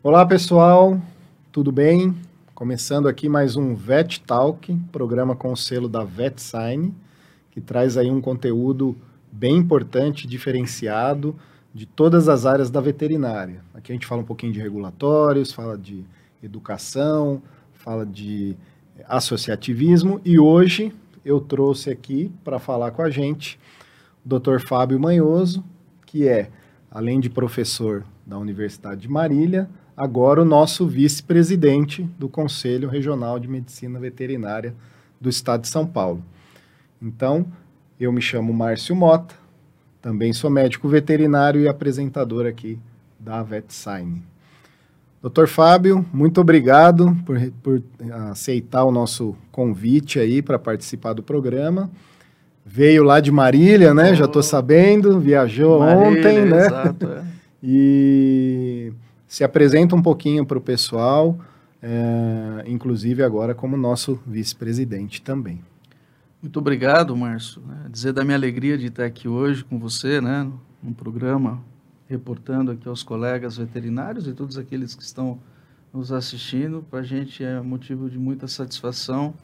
Olá pessoal, tudo bem? Começando aqui mais um Vet Talk, programa com o selo da VetSign, que traz aí um conteúdo bem importante, diferenciado de todas as áreas da veterinária. Aqui a gente fala um pouquinho de regulatórios, fala de educação, fala de associativismo e hoje eu trouxe aqui para falar com a gente o Dr. Fábio Manhoso, que é, além de professor da Universidade de Marília, agora o nosso vice-presidente do Conselho Regional de Medicina Veterinária do Estado de São Paulo. Então, eu me chamo Márcio Mota, também sou médico veterinário e apresentador aqui da VetSign. Doutor Fábio, muito obrigado por, por aceitar o nosso convite aí para participar do programa. Veio lá de Marília, né? Oh. Já estou sabendo, viajou Marília, ontem, né? Exato, é. e se apresenta um pouquinho para o pessoal, é, inclusive agora como nosso vice-presidente também. Muito obrigado, Márcio. Né? Dizer da minha alegria de estar aqui hoje com você, né, num programa reportando aqui aos colegas veterinários e todos aqueles que estão nos assistindo. Para a gente é motivo de muita satisfação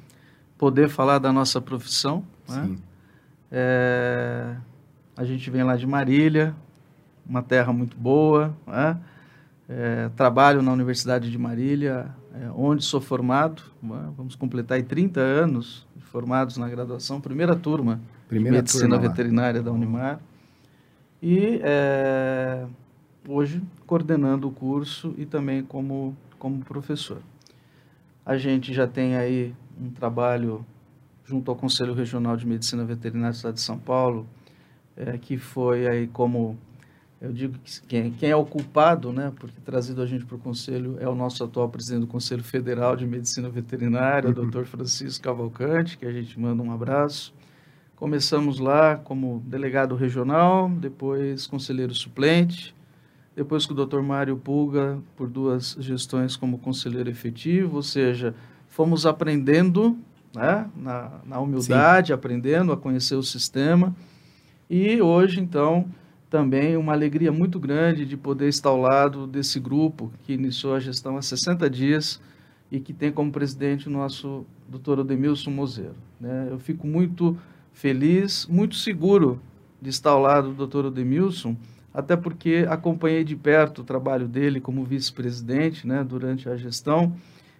poder falar da nossa profissão. Né? É, a gente vem lá de Marília, uma terra muito boa. Né? É, trabalho na Universidade de Marília, é, onde sou formado. Vamos completar aí 30 anos formados na graduação, primeira turma primeira de Medicina turma Veterinária da Unimar e é, hoje coordenando o curso e também como, como professor. A gente já tem aí um trabalho junto ao Conselho Regional de Medicina Veterinária do Estado de São Paulo, que foi aí como eu digo que quem, quem é o culpado, né, porque trazido a gente para o Conselho é o nosso atual presidente do Conselho Federal de Medicina Veterinária, uhum. o Dr. Francisco Cavalcante, que a gente manda um abraço. Começamos lá como delegado regional, depois conselheiro suplente, depois com o Dr. Mário Pulga, por duas gestões como conselheiro efetivo, ou seja, fomos aprendendo né, na, na humildade, Sim. aprendendo a conhecer o sistema. E hoje, então, também uma alegria muito grande de poder estar ao lado desse grupo que iniciou a gestão há 60 dias e que tem como presidente o nosso doutor Odemilson Mozeiro. Né? Eu fico muito feliz, muito seguro de estar ao lado do doutor Odemilson, até porque acompanhei de perto o trabalho dele como vice-presidente né, durante a gestão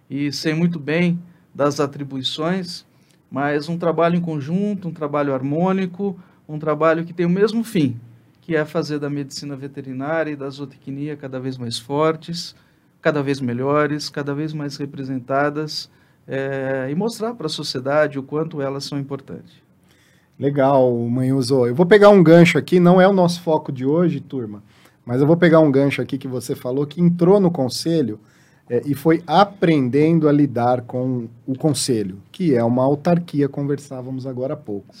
e sei muito bem das atribuições, mas um trabalho em conjunto, um trabalho harmônico, um trabalho que tem o mesmo fim, que é fazer da medicina veterinária e da zootecnia cada vez mais fortes, cada vez melhores, cada vez mais representadas é, e mostrar para a sociedade o quanto elas são importantes. Legal, Manhuso. Eu vou pegar um gancho aqui, não é o nosso foco de hoje, turma, mas eu vou pegar um gancho aqui que você falou, que entrou no conselho é, e foi aprendendo a lidar com o conselho, que é uma autarquia, conversávamos agora há pouco.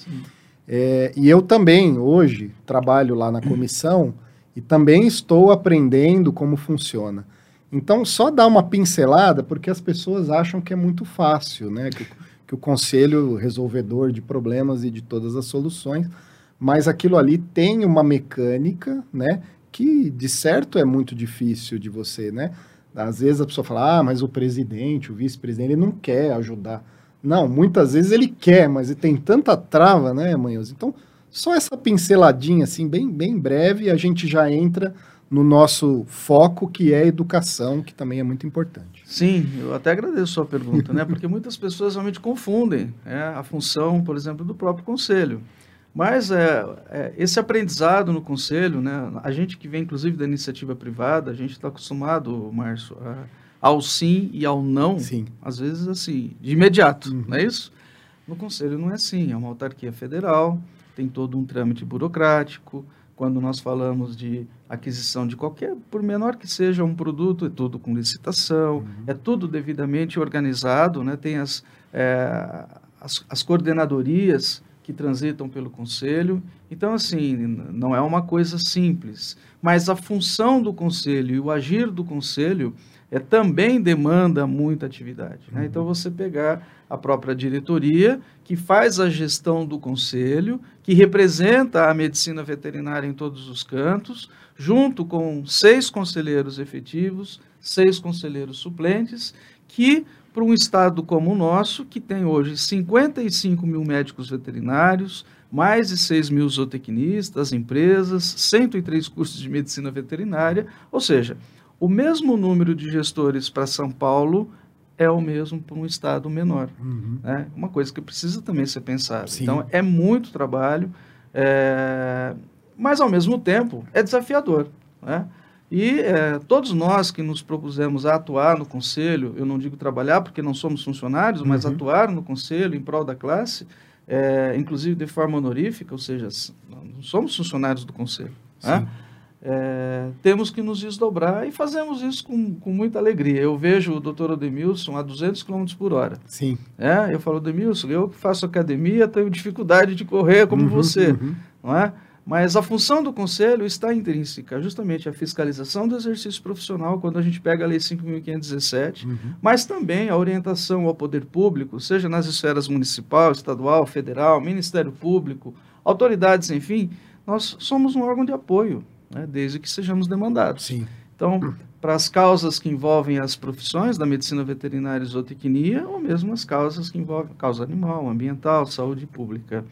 É, e eu também, hoje, trabalho lá na comissão e também estou aprendendo como funciona. Então, só dar uma pincelada, porque as pessoas acham que é muito fácil, né? Que, que o conselho resolvedor de problemas e de todas as soluções, mas aquilo ali tem uma mecânica, né, que de certo é muito difícil de você, né? Às vezes a pessoa fala: "Ah, mas o presidente, o vice-presidente, ele não quer ajudar". Não, muitas vezes ele quer, mas ele tem tanta trava, né, Manhãos? Então, só essa pinceladinha assim, bem bem breve, a gente já entra no nosso foco, que é educação, que também é muito importante. Sim, eu até agradeço a sua pergunta, né? Porque muitas pessoas realmente confundem é, a função, por exemplo, do próprio conselho. Mas é, é, esse aprendizado no conselho, né? A gente que vem, inclusive, da iniciativa privada, a gente está acostumado, Márcio, a, ao sim e ao não, sim. às vezes assim, de imediato, uhum. não é isso? No conselho não é assim, é uma autarquia federal, tem todo um trâmite burocrático, quando nós falamos de aquisição de qualquer, por menor que seja um produto, é tudo com licitação, uhum. é tudo devidamente organizado, né? tem as, é, as, as, coordenadorias que transitam pelo conselho. Então, assim, não é uma coisa simples, mas a função do conselho e o agir do conselho é, também demanda muita atividade. Né? Uhum. Então, você pegar a própria diretoria, que faz a gestão do conselho, que representa a medicina veterinária em todos os cantos, junto com seis conselheiros efetivos, seis conselheiros suplentes, que para um estado como o nosso, que tem hoje 55 mil médicos veterinários, mais de 6 mil zootecnistas, empresas, 103 cursos de medicina veterinária, ou seja, o mesmo número de gestores para São Paulo é o mesmo para um estado menor. Uhum. Né? Uma coisa que precisa também ser pensada. Sim. Então, é muito trabalho, é... mas ao mesmo tempo é desafiador. Né? E é, todos nós que nos propusemos a atuar no conselho, eu não digo trabalhar porque não somos funcionários, uhum. mas atuar no conselho em prol da classe, é, inclusive de forma honorífica, ou seja, não somos funcionários do conselho. Né? É, temos que nos desdobrar e fazemos isso com, com muita alegria. Eu vejo o doutor Odemilson a 200 km por hora. Sim. É, eu falo, Odemilson, eu que faço academia tenho dificuldade de correr como uhum, você. Uhum. Não é? Mas a função do Conselho está intrínseca, justamente a fiscalização do exercício profissional, quando a gente pega a Lei 5.517, uhum. mas também a orientação ao poder público, seja nas esferas municipal, estadual, federal, Ministério Público, autoridades, enfim, nós somos um órgão de apoio, né, desde que sejamos demandados. Sim. Então, para as causas que envolvem as profissões da medicina veterinária e zootecnia, ou mesmo as causas que envolvem causa animal, ambiental, saúde pública.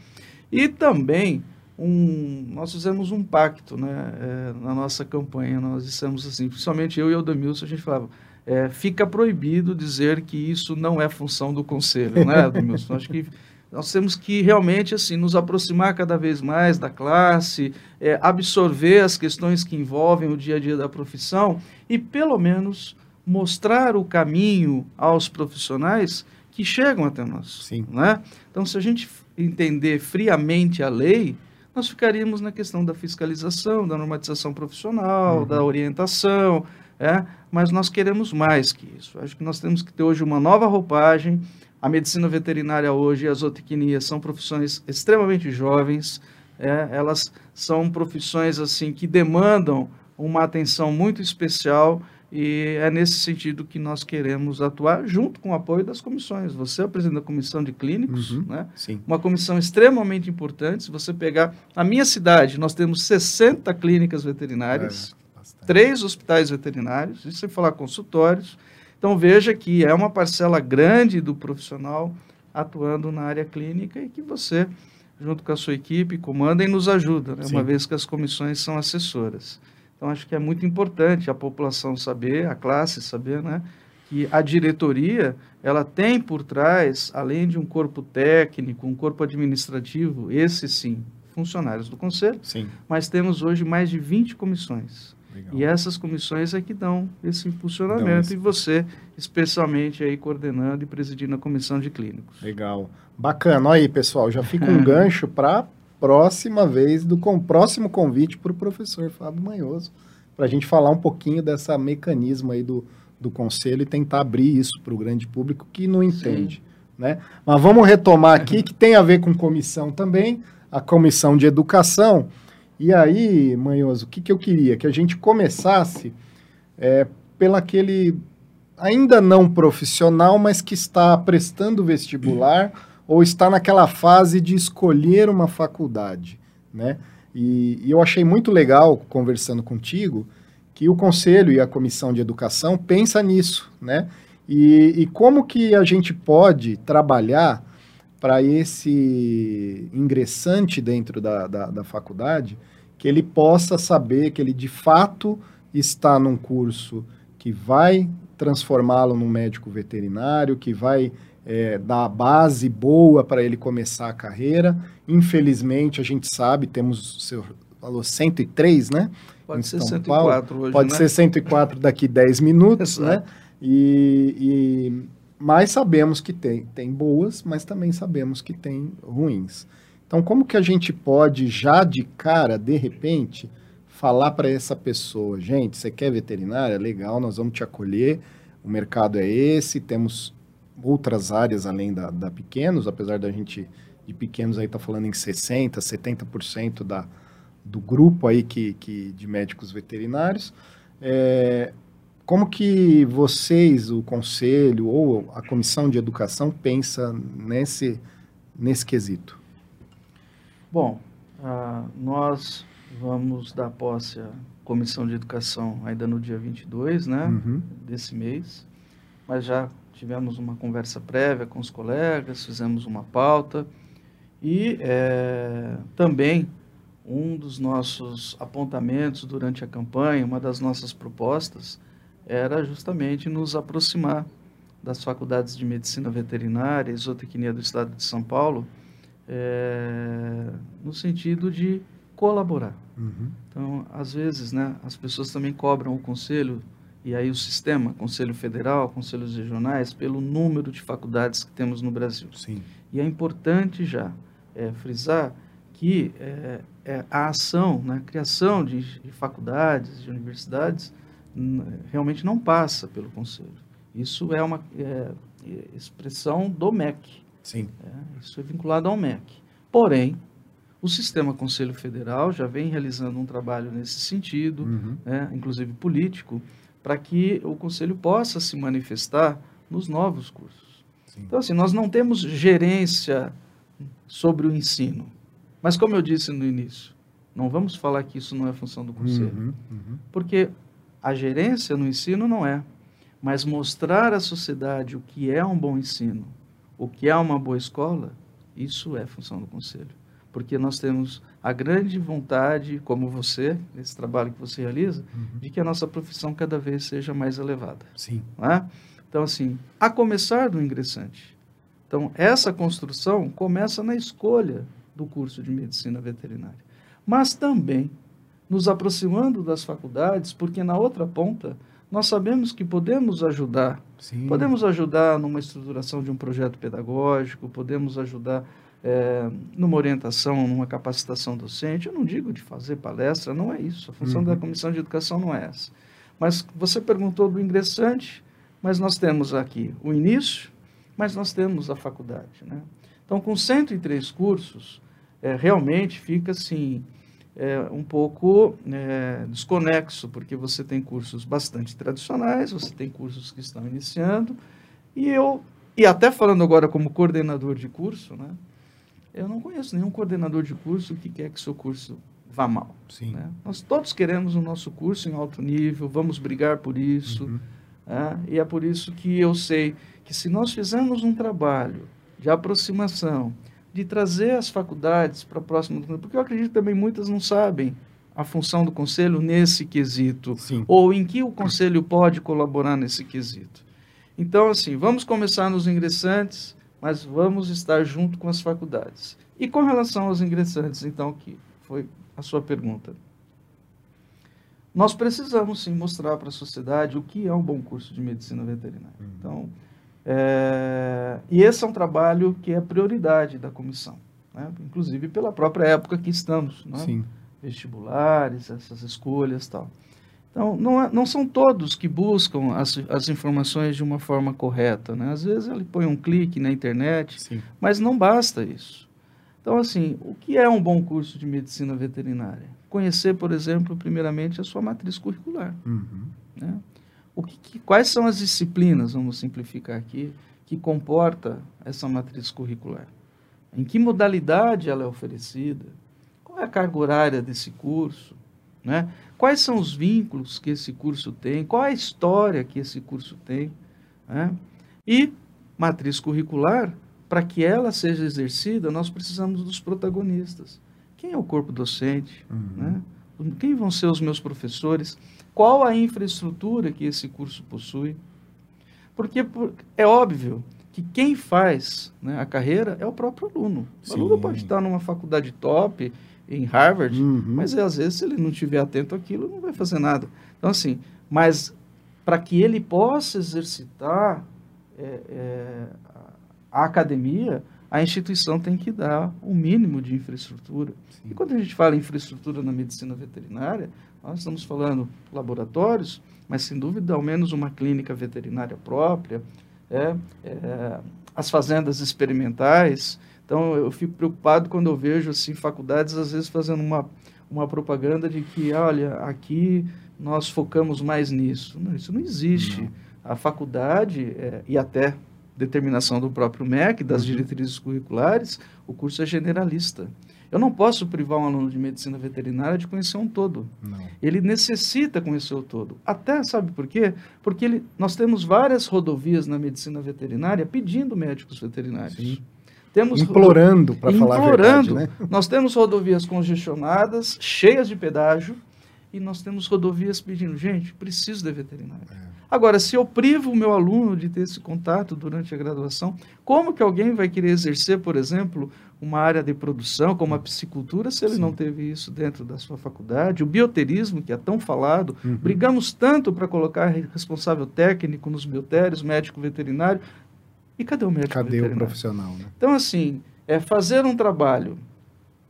E também um, nós fizemos um pacto né, é, na nossa campanha. Nós dissemos assim, principalmente eu e o Adamilson, a gente falava, é, fica proibido dizer que isso não é função do conselho, né, Adamilson? Acho que nós temos que realmente assim nos aproximar cada vez mais da classe, é, absorver as questões que envolvem o dia a dia da profissão e pelo menos mostrar o caminho aos profissionais que chegam até nós. Sim. Né? Então, se a gente entender friamente a lei, nós ficaríamos na questão da fiscalização, da normatização profissional, uhum. da orientação, é? mas nós queremos mais que isso. Acho que nós temos que ter hoje uma nova roupagem. A medicina veterinária hoje e a zootecnia são profissões extremamente jovens, é? elas são profissões assim que demandam uma atenção muito especial e é nesse sentido que nós queremos atuar junto com o apoio das comissões. Você é o presidente da comissão de clínicos, uhum, né? Sim. Uma comissão extremamente importante. Se você pegar a minha cidade, nós temos 60 clínicas veterinárias, é, três hospitais veterinários, isso sem falar consultórios. Então veja que é uma parcela grande do profissional atuando na área clínica e que você, junto com a sua equipe, comanda e nos ajuda, né? uma vez que as comissões são assessoras. Então, acho que é muito importante a população saber, a classe saber, né? Que a diretoria, ela tem por trás, além de um corpo técnico, um corpo administrativo, esse sim, funcionários do Conselho, sim. mas temos hoje mais de 20 comissões. Legal. E essas comissões é que dão esse funcionamento esse... e você, especialmente aí coordenando e presidindo a comissão de clínicos. Legal. Bacana. Olha aí, pessoal, já fica um gancho para próxima vez, do com, próximo convite para o professor Fábio Manhoso, para a gente falar um pouquinho dessa mecanismo aí do, do conselho e tentar abrir isso para o grande público que não entende. Né? Mas vamos retomar aqui, que tem a ver com comissão também, a comissão de educação. E aí, Manhoso, o que, que eu queria? Que a gente começasse é, pela aquele ainda não profissional, mas que está prestando vestibular ou está naquela fase de escolher uma faculdade, né? E, e, eu achei muito legal, conversando contigo, que o Conselho e a Comissão de Educação pensa nisso, né? E, e como que a gente pode trabalhar para esse ingressante dentro da, da, da faculdade, que ele possa saber que ele de fato está num curso que vai transformá-lo num médico veterinário, que vai é, dar base boa para ele começar a carreira. Infelizmente, a gente sabe, temos, você falou 103, né? Pode em ser São 104 Paulo. hoje, Pode né? ser 104 daqui 10 minutos, né? E, e, mas sabemos que tem, tem boas, mas também sabemos que tem ruins. Então, como que a gente pode, já de cara, de repente, falar para essa pessoa, gente, você quer veterinária? Legal, nós vamos te acolher, o mercado é esse, temos outras áreas além da, da pequenos, apesar da gente de pequenos aí tá falando em 60%, 70% da, do grupo aí que, que de médicos veterinários. É, como que vocês, o conselho ou a comissão de educação pensa nesse, nesse quesito? Bom, uh, nós vamos dar posse à Comissão de Educação ainda no dia 22 né, uhum. desse mês, mas já tivemos uma conversa prévia com os colegas, fizemos uma pauta e é, também um dos nossos apontamentos durante a campanha, uma das nossas propostas, era justamente nos aproximar das faculdades de medicina veterinária e zootecnia do estado de São Paulo, é, no sentido de colaborar. Uhum. Então, às vezes, né, as pessoas também cobram o conselho e aí o sistema, Conselho Federal, Conselhos Regionais, pelo número de faculdades que temos no Brasil. Sim. E é importante já é, frisar que é, é, a ação, né, a criação de, de faculdades, de universidades, realmente não passa pelo Conselho. Isso é uma é, expressão do MEC. Sim. É, isso é vinculado ao MEC. Porém, o sistema Conselho Federal já vem realizando um trabalho nesse sentido, uhum. né, inclusive político, para que o Conselho possa se manifestar nos novos cursos. Sim. Então, assim, nós não temos gerência sobre o ensino. Mas, como eu disse no início, não vamos falar que isso não é função do Conselho. Uhum, uhum. Porque a gerência no ensino não é. Mas mostrar à sociedade o que é um bom ensino, o que é uma boa escola, isso é função do Conselho. Porque nós temos a grande vontade, como você, nesse trabalho que você realiza, uhum. de que a nossa profissão cada vez seja mais elevada. Sim. É? Então, assim, a começar do ingressante. Então, essa construção começa na escolha do curso de medicina veterinária. Mas também nos aproximando das faculdades, porque na outra ponta nós sabemos que podemos ajudar. Sim. Podemos ajudar numa estruturação de um projeto pedagógico, podemos ajudar é, numa orientação, numa capacitação docente. Eu não digo de fazer palestra, não é isso. A função uhum. da comissão de educação não é essa. Mas você perguntou do ingressante, mas nós temos aqui o início, mas nós temos a faculdade. Né? Então, com 103 cursos, é, realmente fica assim é, um pouco é, desconexo, porque você tem cursos bastante tradicionais, você tem cursos que estão iniciando, e eu, e até falando agora como coordenador de curso, né, eu não conheço nenhum coordenador de curso que quer que seu curso vá mal. Sim. Né? Nós todos queremos o nosso curso em alto nível, vamos brigar por isso, uhum. né? e é por isso que eu sei que se nós fizermos um trabalho de aproximação, de trazer as faculdades para próximo porque eu acredito também muitas não sabem a função do conselho nesse quesito, Sim. ou em que o conselho pode colaborar nesse quesito. Então, assim, vamos começar nos ingressantes, mas vamos estar junto com as faculdades. E com relação aos ingressantes, então, que foi a sua pergunta. Nós precisamos sim mostrar para a sociedade o que é um bom curso de medicina veterinária. Uhum. Então, é, e esse é um trabalho que é prioridade da comissão, né? inclusive pela própria época que estamos, né? Vestibulares, essas escolhas tal. Então, não, é, não são todos que buscam as, as informações de uma forma correta. Né? Às vezes ele põe um clique na internet, Sim. mas não basta isso. Então, assim, o que é um bom curso de medicina veterinária? Conhecer, por exemplo, primeiramente a sua matriz curricular. Uhum. Né? O que, que, quais são as disciplinas, vamos simplificar aqui, que comporta essa matriz curricular? Em que modalidade ela é oferecida? Qual é a carga horária desse curso? Né? Quais são os vínculos que esse curso tem? Qual é a história que esse curso tem? Né? E matriz curricular, para que ela seja exercida, nós precisamos dos protagonistas. Quem é o corpo docente? Uhum. Né? Quem vão ser os meus professores? Qual a infraestrutura que esse curso possui? Porque é óbvio que quem faz né, a carreira é o próprio aluno. O aluno pode estar numa faculdade top, em Harvard, uhum. mas às vezes se ele não estiver atento àquilo, não vai fazer nada. Então, assim, mas para que ele possa exercitar é, é, a academia, a instituição tem que dar o um mínimo de infraestrutura. Sim. E quando a gente fala em infraestrutura na medicina veterinária, nós estamos falando laboratórios, mas sem dúvida ao menos uma clínica veterinária própria, é, é, as fazendas experimentais. Então eu fico preocupado quando eu vejo assim faculdades às vezes fazendo uma, uma propaganda de que, olha, aqui nós focamos mais nisso. Não, isso não existe. Não. A faculdade é, e até determinação do próprio MEC, das uhum. diretrizes curriculares, o curso é generalista. Eu não posso privar um aluno de medicina veterinária de conhecer um todo. Não. Ele necessita conhecer o todo. Até sabe por quê? Porque ele, nós temos várias rodovias na medicina veterinária pedindo médicos veterinários. Sim. Temos Implorando, para falar a verdade, Implorando. né? Nós temos rodovias congestionadas, cheias de pedágio, e nós temos rodovias pedindo, gente, preciso de veterinário. É. Agora, se eu privo o meu aluno de ter esse contato durante a graduação, como que alguém vai querer exercer, por exemplo, uma área de produção como a piscicultura se ele Sim. não teve isso dentro da sua faculdade? O bioterismo, que é tão falado, Uhum. brigamos tanto para colocar responsável técnico nos biotérios, médico veterinário, e cadê o médico Cadê o veterinário? profissional, né? Então, assim, é fazer um trabalho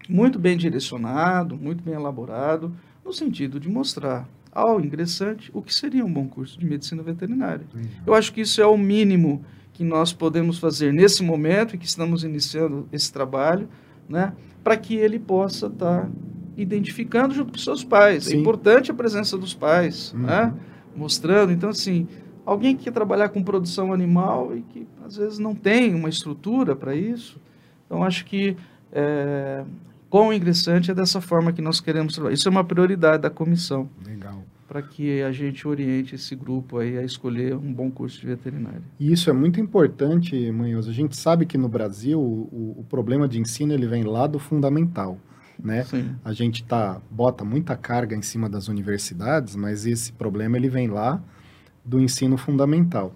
muito bem direcionado, muito bem elaborado, no sentido de mostrar ao ingressante o que seria um bom curso de medicina veterinária. Eu acho que isso é o mínimo que nós podemos fazer nesse momento em que estamos iniciando esse trabalho, né, para que ele possa estar identificando junto com seus pais. Sim. É importante a presença dos pais, Uhum. né, mostrando. Então, assim, alguém que quer trabalhar com produção animal e que às vezes não tem uma estrutura para isso. Então, acho que é, com o ingressante é dessa forma que nós queremos trabalhar. Isso é uma prioridade da comissão Legal. para que a gente oriente esse grupo aí a escolher um bom curso de veterinária. E isso é muito importante, Manhoso. A gente sabe que no Brasil o, o problema de ensino ele vem lá do fundamental, né? Sim. A gente tá, bota muita carga em cima das universidades, mas esse problema ele vem lá do ensino fundamental.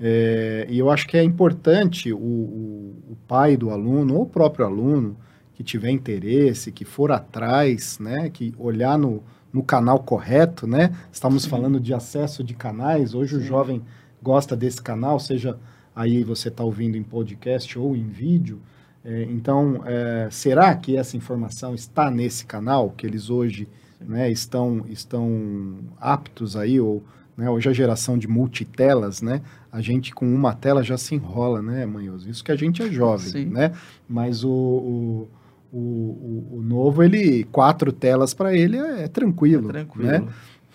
É, e eu acho que é importante o, o, o pai do aluno, ou o próprio aluno, que tiver interesse, que for atrás, né, que olhar no, no canal correto, né? Estamos Sim. falando de acesso de canais. Hoje o Sim. jovem gosta desse canal, seja aí você está ouvindo em podcast ou em vídeo. É, então, é, será que essa informação está nesse canal que eles hoje né, estão, estão aptos aí, ou né, hoje a geração de multitelas, né, a gente com uma tela já se enrola, né, Manhoso? Isso que a gente é jovem, Sim. né? Mas o, o, o, o- o novo, ele, quatro telas para ele é, é tranquilo, Tranquilo. né?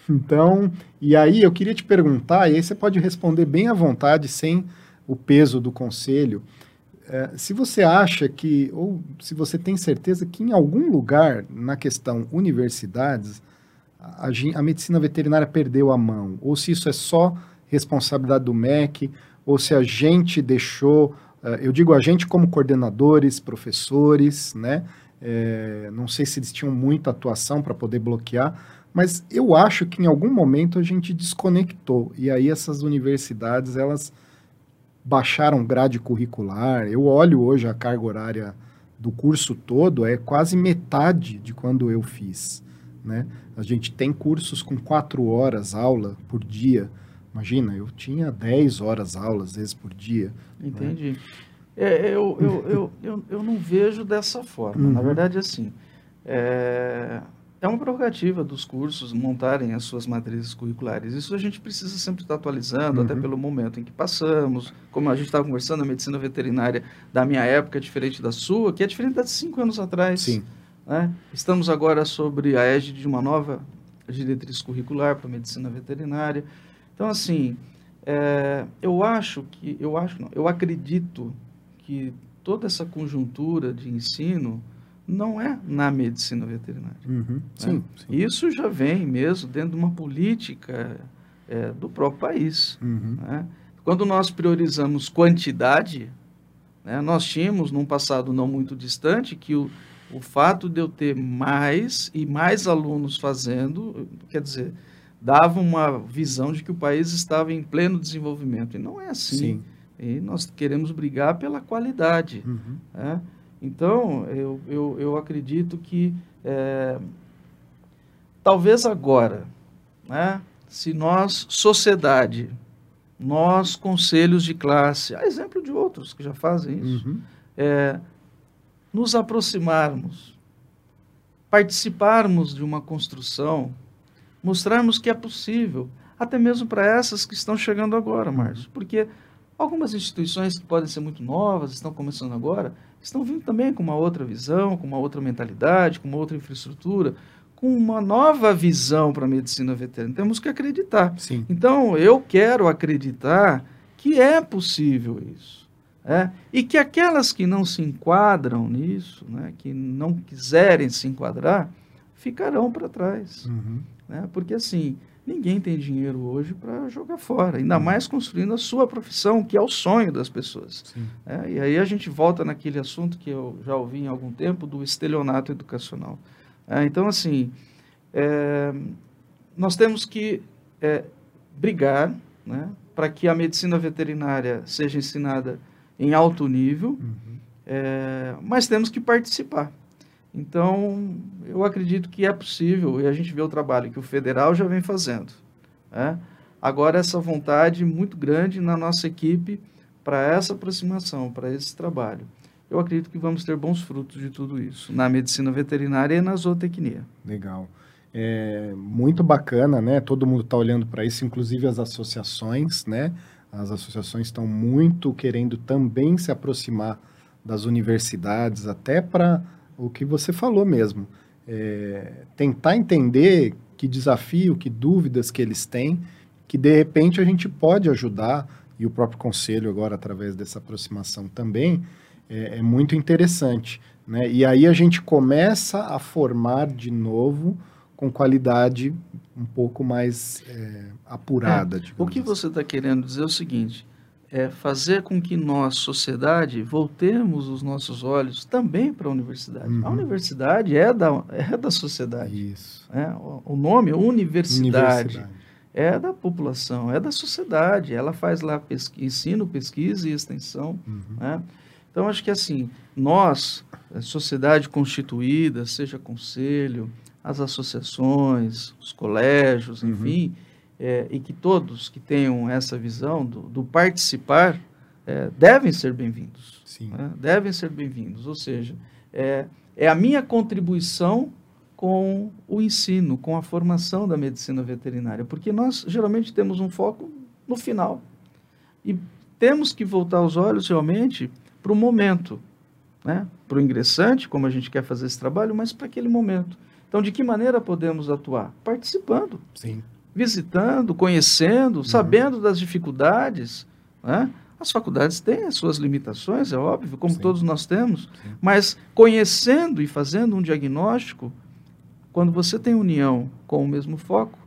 Então, e aí eu queria te perguntar, e aí você pode responder bem à vontade, sem o peso do conselho, é, se você acha que, ou se você tem certeza que em algum lugar na questão universidades, a, a medicina veterinária perdeu a mão, ou se isso é só responsabilidade do MEC, ou se a gente deixou, eu digo a gente como coordenadores, professores, né? Eh, não sei se eles tinham muita atuação para poder bloquear, mas eu acho que em algum momento a gente desconectou. E aí essas universidades, elas baixaram grade curricular. Eu olho hoje a carga horária do curso todo, é quase metade de quando eu fiz, né? A gente tem cursos com quatro horas aula por dia. Imagina, eu tinha 10 horas aula, às vezes, por dia. Entendi. É, eu, eu, eu, eu, eu não vejo dessa forma. Na Uhum. verdade, assim, é, é uma prerrogativa dos cursos montarem as suas matrizes curriculares. Isso a gente precisa sempre estar atualizando, até Uhum. pelo momento em que passamos. Como a gente estava conversando, a medicina veterinária da minha época é diferente da sua, que é diferente da de cinco anos atrás. Sim. né? Estamos agora sobre a égide de uma nova diretriz curricular para a medicina veterinária. Então, assim, é, eu acho que, eu acho, não, eu acredito que toda essa conjuntura de ensino não é na medicina veterinária. Uhum. Sim, sim. Isso já vem mesmo dentro de uma política é, do próprio país. Uhum. né? Quando nós priorizamos quantidade, né, nós tínhamos, num passado não muito distante, que o, o fato de eu ter mais e mais alunos fazendo, quer dizer, dava uma visão de que o país estava em pleno desenvolvimento. E não é assim. Sim. E nós queremos brigar pela qualidade. Uhum. né? Então, eu, eu, eu acredito que é, talvez agora, né, se nós, sociedade, nós, conselhos de classe, a exemplo de outros que já fazem isso, Uhum. é, nos aproximarmos, participarmos de uma construção, mostrarmos que é possível, até mesmo para essas que estão chegando agora, Márcio, porque algumas instituições que podem ser muito novas, estão começando agora, estão vindo também com uma outra visão, com uma outra mentalidade, com uma outra infraestrutura, com uma nova visão para a medicina veterinária. Temos que acreditar. Sim. Então, eu quero acreditar que é possível isso. É, e que aquelas que não se enquadram nisso, né, que não quiserem se enquadrar, ficarão para trás. Uhum. Né? Porque assim, ninguém tem dinheiro hoje para jogar fora, ainda uhum. mais construindo a sua profissão, que é o sonho das pessoas. É, e aí a gente volta naquele assunto que eu já ouvi em algum tempo, do estelionato educacional. É, então, assim, é, nós temos que é, brigar né, para que a medicina veterinária seja ensinada em alto nível, uhum. É, mas temos que participar. Então, eu acredito que é possível, e a gente vê o trabalho que o federal já vem fazendo. Né? Agora, essa vontade muito grande na nossa equipe para essa aproximação, para esse trabalho. Eu acredito que vamos ter bons frutos de tudo isso, na medicina veterinária e na zootecnia. Legal. É muito bacana, né? Todo mundo está olhando para isso, inclusive as associações, né? As associações estão muito querendo também se aproximar das universidades, até para o que você falou mesmo. É, tentar entender que desafio, que dúvidas que eles têm, que de repente a gente pode ajudar, e o próprio conselho agora, através dessa aproximação também, é, é muito interessante. Né? E aí a gente começa a formar de novo com qualidade um pouco mais é, apurada. É, o que assim. você está querendo dizer é o seguinte: é fazer com que nós, sociedade, voltemos os nossos olhos também para a universidade. Uhum. A universidade é da, é da sociedade. Isso. É, o, o nome, universidade, universidade, é da população, é da sociedade. Ela faz lá pesqui, ensino, pesquisa e extensão. Uhum. Né? Então, acho que assim, nós, sociedade constituída, seja conselho, as associações, os colégios, uhum. É, e que todos que tenham essa visão do, do participar é, devem ser bem-vindos. Né? Devem ser bem-vindos. Ou seja, é, é a minha contribuição com o ensino, com a formação da medicina veterinária, porque nós geralmente temos um foco no final. E temos que voltar os olhos realmente para o momento, né? para o ingressante, como a gente quer fazer esse trabalho, mas para aquele momento. Então, de que maneira podemos atuar? Participando. Sim visitando, conhecendo, uhum. sabendo das dificuldades. Né? As faculdades têm as suas limitações, é óbvio, como Sim. todos nós temos, Sim. mas conhecendo e fazendo um diagnóstico, quando você tem união com o mesmo foco,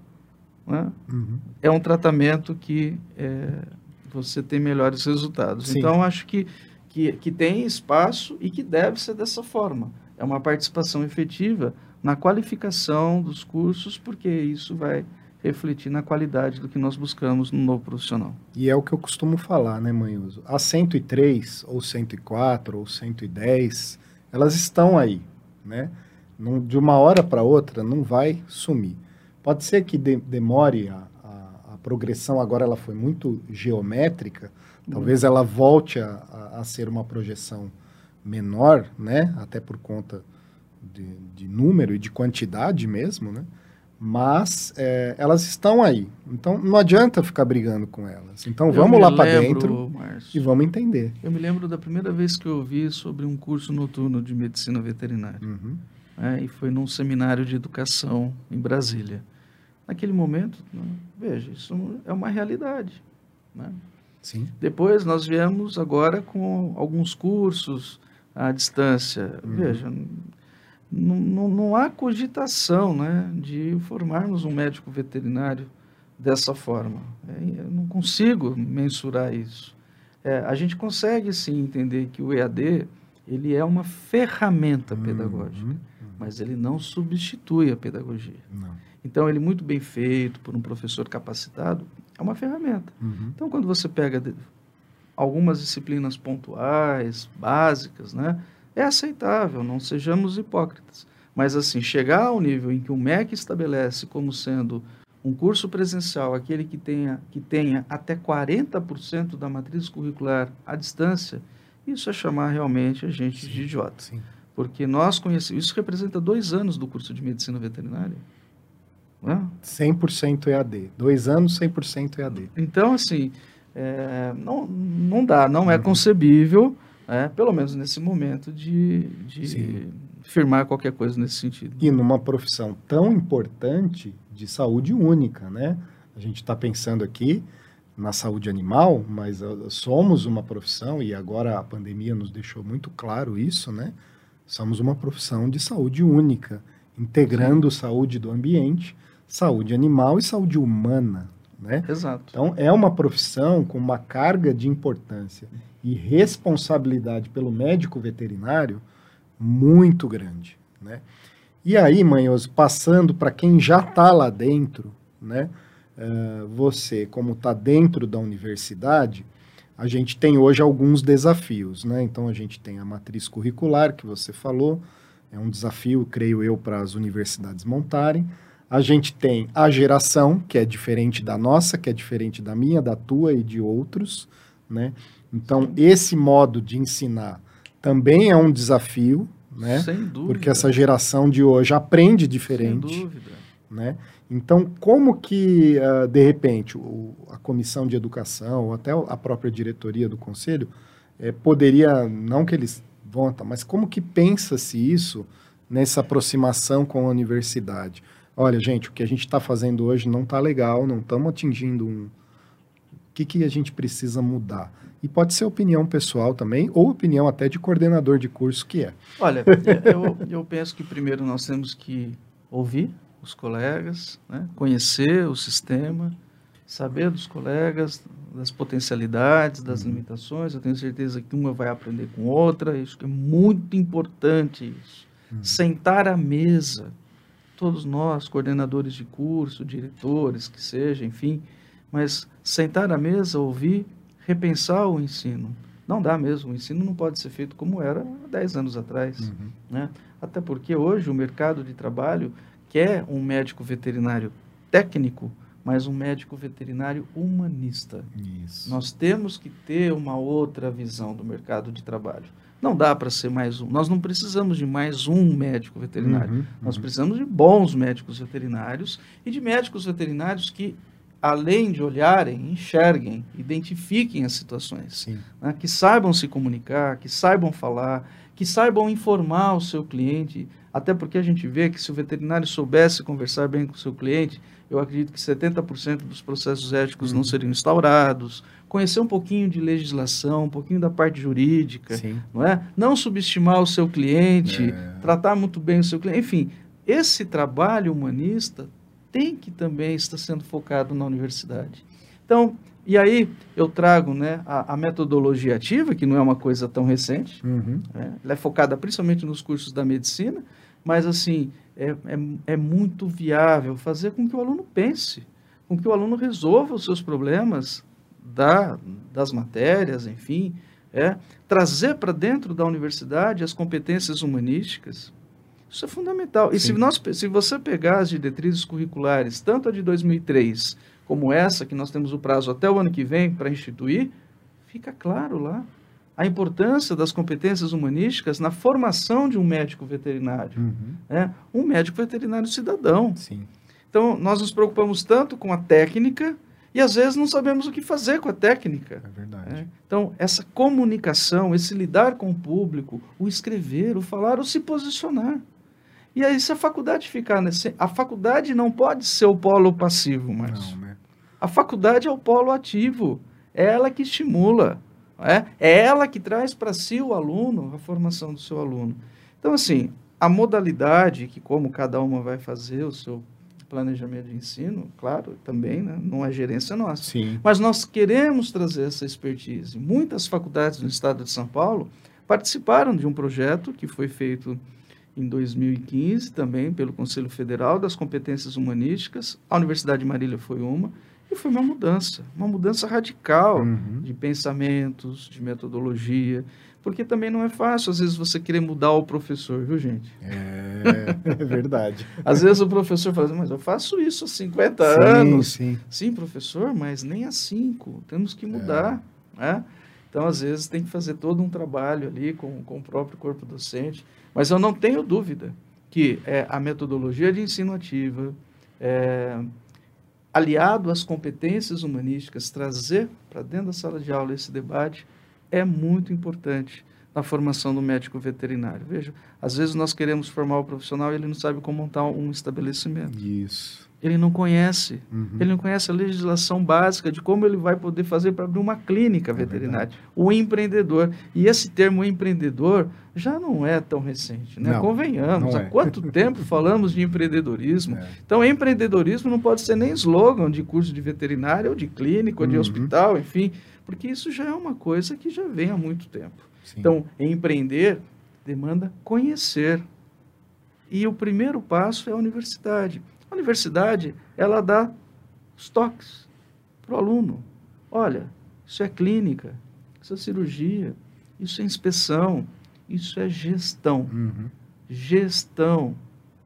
né? uhum. é um tratamento que é, você tem melhores resultados. Sim. Então, acho que, que, que tem espaço e que deve ser dessa forma. É uma participação efetiva na qualificação dos cursos, porque isso vai refletir na qualidade do que nós buscamos no novo profissional. E é o que eu costumo falar, né, Manhuso? A 103, ou 104, ou 110, elas estão aí, né? Não, de uma hora para outra não vai sumir. Pode ser que de, demore a, a, a, progressão, agora ela foi muito geométrica, talvez ela volte a, a, a ser uma projeção menor, né? Até por conta de, de número e de quantidade mesmo, né? Mas é, elas estão aí. Então não adianta ficar brigando com elas. Então vamos lá para dentro e vamos entender. Eu me lembro da primeira vez que eu ouvi sobre um curso noturno de medicina veterinária. Uhum. É, e foi num seminário de educação em Brasília. Naquele momento, né, veja, isso é uma realidade. Né? Sim. Depois nós viemos agora com alguns cursos à distância. Uhum. Veja, não, não, não, há cogitação né, de formarmos um médico veterinário dessa forma. É, eu não consigo mensurar isso. É, a gente consegue sim entender que o EAD ele é uma ferramenta uhum, pedagógica, uhum. mas ele não substitui a pedagogia. Não. Então, ele muito bem feito por um professor capacitado é uma ferramenta. Uhum. Então, quando você pega algumas disciplinas pontuais, básicas, né? É aceitável, não sejamos hipócritas. Mas, assim, chegar ao nível em que o MEC estabelece como sendo um curso presencial aquele que tenha, que tenha até 40% da matriz curricular à distância, isso é chamar realmente a gente sim, de idiota. Sim. Porque nós conhecemos, isso representa dois anos do curso de medicina veterinária. Não 100% EAD. Dois anos, 100% EAD. Então, assim, é, não, não dá, não é uhum. concebível é, pelo menos nesse momento, de, de firmar qualquer coisa nesse sentido. E numa profissão tão importante de saúde única, né? A gente está pensando aqui, na saúde animal, mas uh, somos uma profissão, e agora a pandemia nos deixou muito claro isso, né? Somos uma profissão de saúde única, integrando Sim. saúde do ambiente, saúde animal e saúde humana, né? Exato. Então, é uma profissão com uma carga de importância e responsabilidade pelo médico veterinário muito grande, né? E aí, Manhoso, passando para quem já está lá dentro, né? Uh, você, como está dentro da universidade, a gente tem hoje alguns desafios, né? Então, a gente tem a matriz curricular, que você falou, é um desafio, creio eu, para as universidades montarem. A gente tem a geração, que é diferente da nossa, que é diferente da minha, da tua e de outros, né? Então, esse modo de ensinar também é um desafio, né? Sem dúvida. Porque essa geração de hoje aprende diferente. Sem dúvida. Né? Então, como que, uh, de repente, o, a comissão de educação, ou até a própria diretoria do conselho, eh, poderia, não que eles vão, mas como que pensa-se isso nessa aproximação com a universidade? Olha, gente, o que a gente está fazendo hoje não está legal, não estamos atingindo um. O que, que a gente precisa mudar? E pode ser opinião pessoal também, ou opinião até de coordenador de curso que é. Olha, eu, eu penso que primeiro nós temos que ouvir os colegas, né? conhecer o sistema, saber dos colegas, das potencialidades, das uhum. limitações. Eu tenho certeza que uma vai aprender com outra. Isso é muito importante. Isso. Uhum. Sentar à mesa, todos nós, coordenadores de curso, diretores, que seja, enfim, mas sentar à mesa, ouvir, repensar o ensino. Não dá mesmo, o ensino não pode ser feito como era há 10 anos atrás. Uhum. Né? Até porque hoje o mercado de trabalho quer um médico veterinário técnico, mas um médico veterinário humanista. Isso. Nós temos que ter uma outra visão do mercado de trabalho. Não dá para ser mais um. Nós não precisamos de mais um médico veterinário. Uhum, uhum. Nós precisamos de bons médicos veterinários e de médicos veterinários que, além de olharem, enxerguem, identifiquem as situações. Né? Que saibam se comunicar, que saibam falar, que saibam informar o seu cliente. Até porque a gente vê que se o veterinário soubesse conversar bem com o seu cliente, eu acredito que 70% dos processos éticos uhum. não seriam instaurados, conhecer um pouquinho de legislação, um pouquinho da parte jurídica, Sim. não é? Não subestimar o seu cliente, é. tratar muito bem o seu cliente, enfim, esse trabalho humanista tem que também estar sendo focado na universidade. Então, e aí eu trago né, a, a metodologia ativa, que não é uma coisa tão recente, uhum. né? ela é focada principalmente nos cursos da medicina, mas assim, é, é, é muito viável fazer com que o aluno pense, com que o aluno resolva os seus problemas da, das matérias, enfim, é trazer para dentro da universidade as competências humanísticas. Isso é fundamental. E se, nós, se você pegar as diretrizes curriculares, tanto a de 2003 como essa, que nós temos o prazo até o ano que vem para instituir, fica claro lá a importância das competências humanísticas na formação de um médico veterinário. Uhum. É, um médico veterinário cidadão. Sim. Então, nós nos preocupamos tanto com a técnica e às vezes não sabemos o que fazer com a técnica. É verdade. É? Então, essa comunicação, esse lidar com o público, o escrever, o falar, o se posicionar. E aí, se a faculdade ficar nesse. A faculdade não pode ser o polo passivo, mas. Não, né? A faculdade é o polo ativo. É ela que estimula. É, é ela que traz para si o aluno, a formação do seu aluno. Então, assim, a modalidade, que como cada uma vai fazer o seu planejamento de ensino, claro, também, né? não é gerência nossa. Sim. Mas nós queremos trazer essa expertise. Muitas faculdades no estado de São Paulo participaram de um projeto que foi feito em 2015 também pelo Conselho Federal das Competências Humanísticas. A Universidade de Marília foi uma. E foi uma mudança, uma mudança radical uhum. de pensamentos, de metodologia. Porque também não é fácil, às vezes, você querer mudar o professor, viu, gente? É, é verdade. às vezes o professor fala, mas eu faço isso há 50 sim, anos. Sim. sim, professor, mas nem há cinco. Temos que mudar. É. Né? Então, às vezes, tem que fazer todo um trabalho ali com, com o próprio corpo docente. Mas eu não tenho dúvida que é, a metodologia de ensino ativa, é, aliado às competências humanísticas, trazer para dentro da sala de aula esse debate, é muito importante na formação do médico veterinário. Veja, às vezes nós queremos formar o profissional e ele não sabe como montar um estabelecimento. Isso. ele não conhece. Uhum. Ele não conhece a legislação básica de como ele vai poder fazer para abrir uma clínica é veterinária. O empreendedor. E esse termo empreendedor já não é tão recente, né? Não, Convenhamos. Não é. Há quanto tempo falamos de empreendedorismo? É. Então, empreendedorismo não pode ser nem slogan de curso de veterinária ou de clínica ou de uhum. hospital, enfim, porque isso já é uma coisa que já vem há muito tempo. Sim. Então, empreender demanda conhecer. E o primeiro passo é a universidade. A universidade, ela dá os toques para o aluno. Olha, isso é clínica, isso é cirurgia, isso é inspeção, isso é gestão. Uhum. Gestão.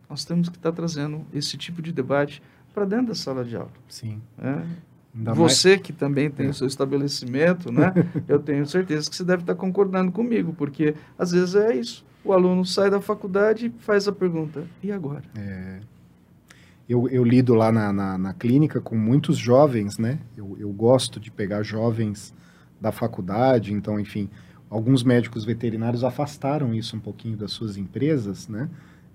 Nós temos que estar trazendo esse tipo de debate para dentro da sala de aula. Sim. É. Você mais... que também tem é. o seu estabelecimento, né? eu tenho certeza que você deve estar concordando comigo, porque às vezes é isso. O aluno sai da faculdade e faz a pergunta: e agora? É eu, eu lido lá na, na, na, clínica com muitos jovens, né? Eu, eu gosto de pegar jovens da faculdade, então, enfim, alguns médicos veterinários afastaram isso um pouquinho das suas empresas, né?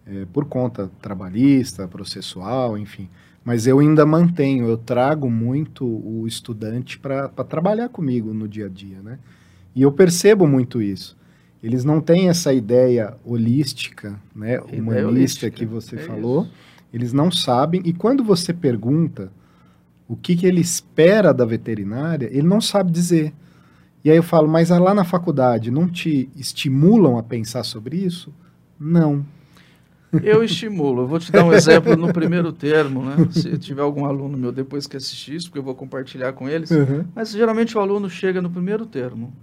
É, por conta trabalhista, processual, enfim. Mas eu ainda mantenho, eu trago muito o estudante para trabalhar comigo no dia a dia, né? E eu percebo muito isso. Eles não têm essa ideia holística, né, humanista holística, que você é falou. Isso eles não sabem, e quando você pergunta o que, que ele espera da veterinária, ele não sabe dizer. E aí eu falo, mas lá na faculdade não te estimulam a pensar sobre isso? Não. Eu estimulo. Eu vou te dar um exemplo no primeiro termo, né? Se tiver algum aluno meu depois que assistir isso, porque eu vou compartilhar com eles. Uhum. Mas geralmente o aluno chega no primeiro termo.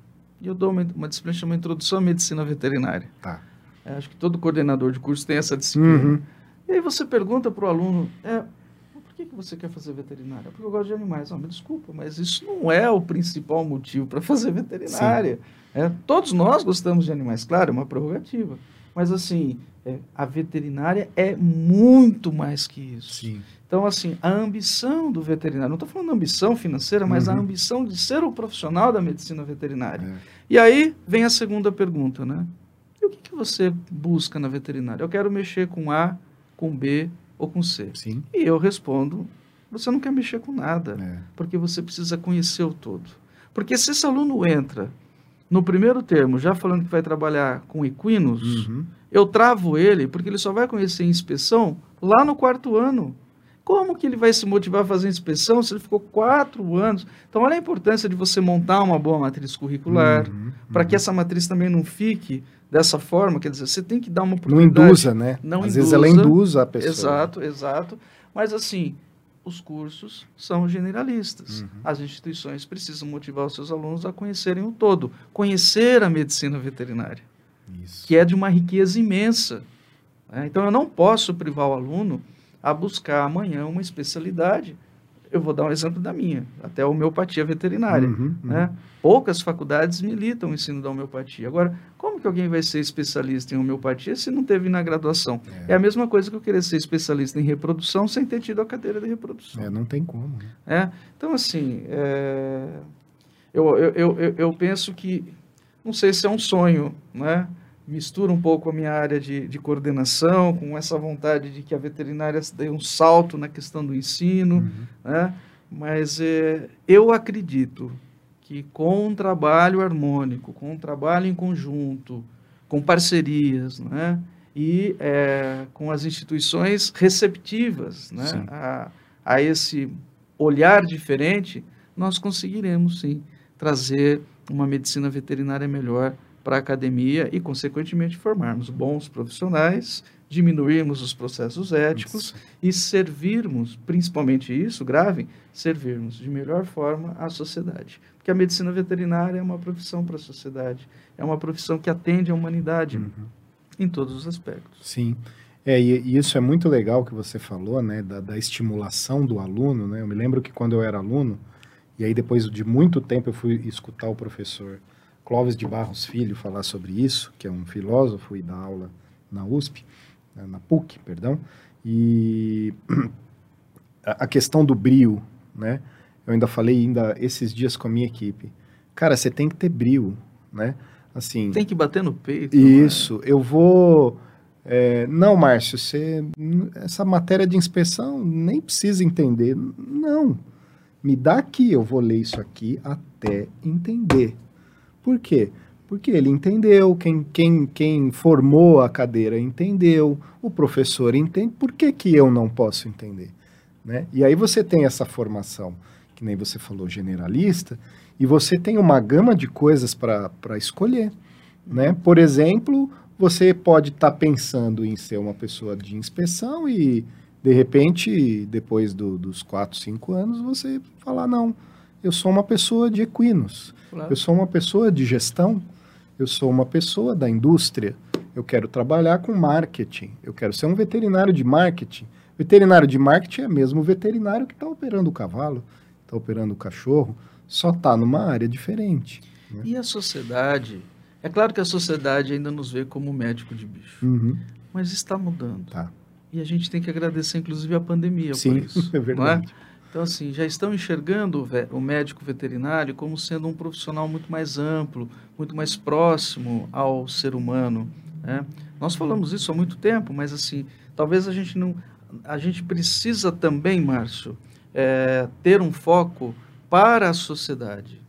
E eu dou uma, uma disciplina chamada Introdução à Medicina Veterinária. Tá. É, acho que todo coordenador de curso tem essa disciplina. Uhum. E aí você pergunta para o aluno, é, por que, que você quer fazer veterinária? Porque eu gosto de animais. Não, me desculpa, mas isso não é o principal motivo para fazer veterinária. É, todos nós gostamos de animais, claro, é uma prerrogativa. Mas assim, é, a veterinária é muito mais que isso. Sim. Então, assim, a ambição do veterinário, não estou falando ambição financeira, mas uhum. a ambição de ser o profissional da medicina veterinária. É. E aí vem a segunda pergunta, né? E o que, que você busca na veterinária? Eu quero mexer com A, com B ou com C? Sim. E eu respondo: você não quer mexer com nada, é. porque você precisa conhecer o todo. Porque se esse aluno entra no primeiro termo, já falando que vai trabalhar com equinos, uhum. eu travo ele, porque ele só vai conhecer inspeção lá no quarto ano. Como que ele vai se motivar a fazer inspeção se ele ficou quatro anos? Então, olha a importância de você montar uma boa matriz curricular, uhum, uhum. para que essa matriz também não fique dessa forma, quer dizer, você tem que dar uma oportunidade. Não induza, né? Não Às induza, vezes ela induza a pessoa. Exato, exato. Mas assim, os cursos são generalistas. Uhum. As instituições precisam motivar os seus alunos a conhecerem o todo, conhecer a medicina veterinária, Isso. que é de uma riqueza imensa. Né? Então, eu não posso privar o aluno a buscar amanhã uma especialidade eu vou dar um exemplo da minha, até a homeopatia veterinária. Uhum, uhum. Né? Poucas faculdades militam o ensino da homeopatia. Agora, como que alguém vai ser especialista em homeopatia se não teve na graduação? É, é a mesma coisa que eu querer ser especialista em reprodução sem ter tido a cadeira de reprodução. É, não tem como. Né? É? Então, assim, é... eu, eu, eu, eu penso que, não sei se é um sonho, né? Mistura um pouco a minha área de, de coordenação com essa vontade de que a veterinária dê um salto na questão do ensino, uhum. né? mas é, eu acredito que com um trabalho harmônico, com um trabalho em conjunto, com parcerias, né? e é, com as instituições receptivas né? a, a esse olhar diferente, nós conseguiremos sim trazer uma medicina veterinária melhor para a academia e, consequentemente, formarmos bons profissionais, diminuirmos os processos éticos isso. e servirmos, principalmente isso, grave, servirmos de melhor forma à sociedade. Porque a medicina veterinária é uma profissão para a sociedade, é uma profissão que atende à humanidade uhum. em todos os aspectos. Sim. É, e, e, isso é muito legal que você falou, né, da, da, estimulação do aluno, né? Eu me lembro que quando eu era aluno, e aí depois de muito tempo eu fui escutar o professor Clóvis de Barros Filho falar sobre isso, que é um filósofo e dá aula na USP, né, na PUC, perdão, e a questão do brio, né? Eu ainda falei ainda esses dias com a minha equipe. Cara, você tem que ter brio, né? Assim, tem que bater no peito. Isso, eu vou é, não, Márcio, você, essa matéria de inspeção nem precisa entender. Não. Me dá aqui, eu vou ler isso aqui até entender. Por quê? Porque ele entendeu, quem, quem, quem formou a cadeira entendeu, o professor entende, por que, que eu não posso entender? Né? E aí você tem essa formação, que nem você falou, generalista, e você tem uma gama de coisas para escolher. Né? Por exemplo, você pode estar tá pensando em ser uma pessoa de inspeção e, de repente, depois do, dos 4, 5 anos, você falar, não, eu sou uma pessoa de equinos, claro. eu sou uma pessoa de gestão, eu sou uma pessoa da indústria, eu quero trabalhar com marketing, eu quero ser um veterinário de marketing. Veterinário de marketing é mesmo o veterinário que está operando o cavalo, está operando o cachorro, só está numa área diferente. Né? E a sociedade é claro que a sociedade ainda nos vê como médico de bicho, uhum. mas está mudando. Tá. E a gente tem que agradecer, inclusive, a pandemia Sim, por isso. é verdade. É? Então, assim, já estão enxergando o, médico veterinário como sendo um profissional muito mais amplo, muito mais próximo ao ser humano. Né? Nós falamos isso há muito tempo, mas, assim, talvez a gente não... A gente precisa também, Márcio, é, ter um foco para a sociedade.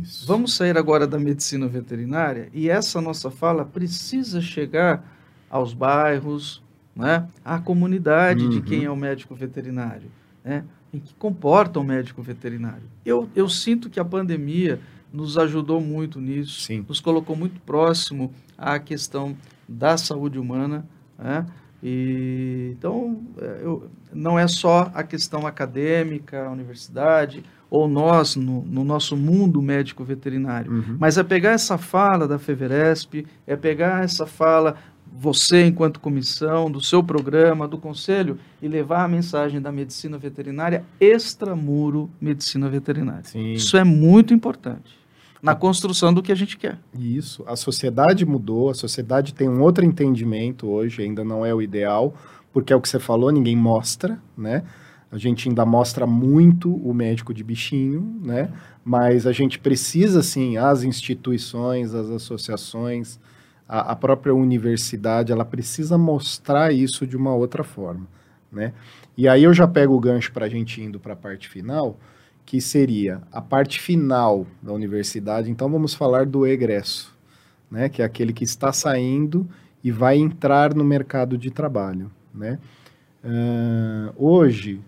Isso. Vamos sair agora da medicina veterinária e essa nossa fala precisa chegar aos bairros, né, à comunidade uhum. de quem é o médico veterinário, né, em que comporta o médico veterinário. Eu, eu sinto que a pandemia nos ajudou muito nisso, Sim. nos colocou muito próximo à questão da saúde humana, né, e, então, é, eu, não é só a questão acadêmica, a universidade, ou nós, no, no nosso mundo médico veterinário. Uhum. Mas é pegar essa fala da FEVERESP, é pegar essa fala, você enquanto comissão, do seu programa, do conselho, e levar a mensagem da medicina veterinária extramuro medicina veterinária. Sim. Isso é muito importante na construção do que a gente quer. Isso. A sociedade mudou, a sociedade tem um outro entendimento hoje, ainda não é o ideal, porque é o que você falou, ninguém mostra, né? A gente ainda mostra muito o médico de bichinho, né? Mas a gente precisa, sim, as instituições, as associações, a, a própria universidade, ela precisa mostrar isso de uma outra forma, né? E aí eu já pego o gancho para a gente indo para a parte final, que seria a parte final da universidade. Então vamos falar do egresso, né? Que é aquele que está saindo e vai entrar no mercado de trabalho, né? Uh, hoje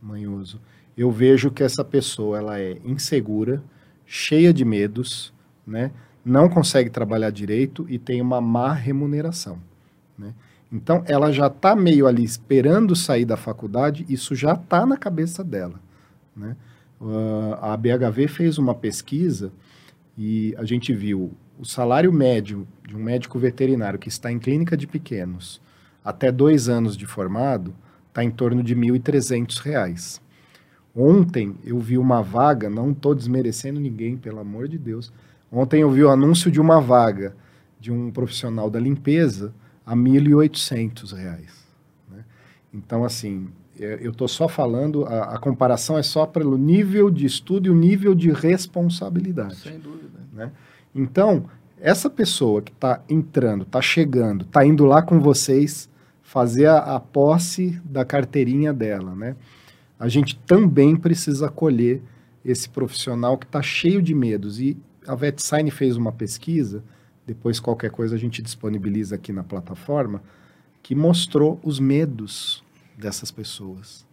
manhoso, eu vejo que essa pessoa ela é insegura, cheia de medos, né? Não consegue trabalhar direito e tem uma má remuneração. Né? Então, ela já está meio ali esperando sair da faculdade, isso já está na cabeça dela. Né? Uh, a BHV fez uma pesquisa e a gente viu o salário médio de um médico veterinário que está em clínica de pequenos até dois anos de formado está em torno de R$ 1.300. Ontem eu vi uma vaga, não estou desmerecendo ninguém, pelo amor de Deus. Ontem eu vi o anúncio de uma vaga de um profissional da limpeza a R$ 1.800. Né? Então, assim, é, eu estou só falando, a, a, comparação é só pelo nível de estudo e o nível de responsabilidade. Sem dúvida. Né? Então, essa pessoa que está entrando, está chegando, está indo lá com vocês, fazer a, a posse da carteirinha dela, né? A gente também precisa acolher esse profissional que está cheio de medos. E a VetSign fez uma pesquisa, depois qualquer coisa a gente disponibiliza aqui na plataforma, que mostrou os medos dessas pessoas.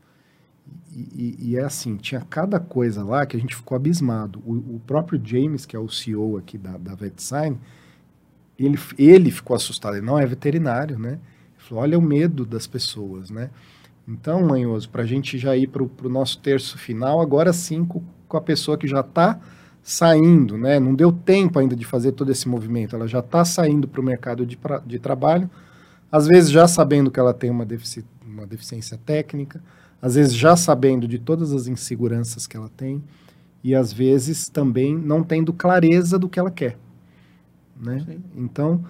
E, e, e, é assim, tinha cada coisa lá que a gente ficou abismado. O, o próprio James, que é o CEO aqui da, da VetSign, ele, ele ficou assustado. Ele não é veterinário, né? Falou, olha o medo das pessoas, né? Então, Manhoso, para a gente já ir para o nosso terço final, agora sim com, com a pessoa que já está saindo, né? Não deu tempo ainda de fazer todo esse movimento, ela já está saindo para o mercado de, pra, de trabalho, às vezes já sabendo que ela tem uma, defici uma deficiência técnica, às vezes já sabendo de todas as inseguranças que ela tem, e às vezes também não tendo clareza do que ela quer. Né? Então,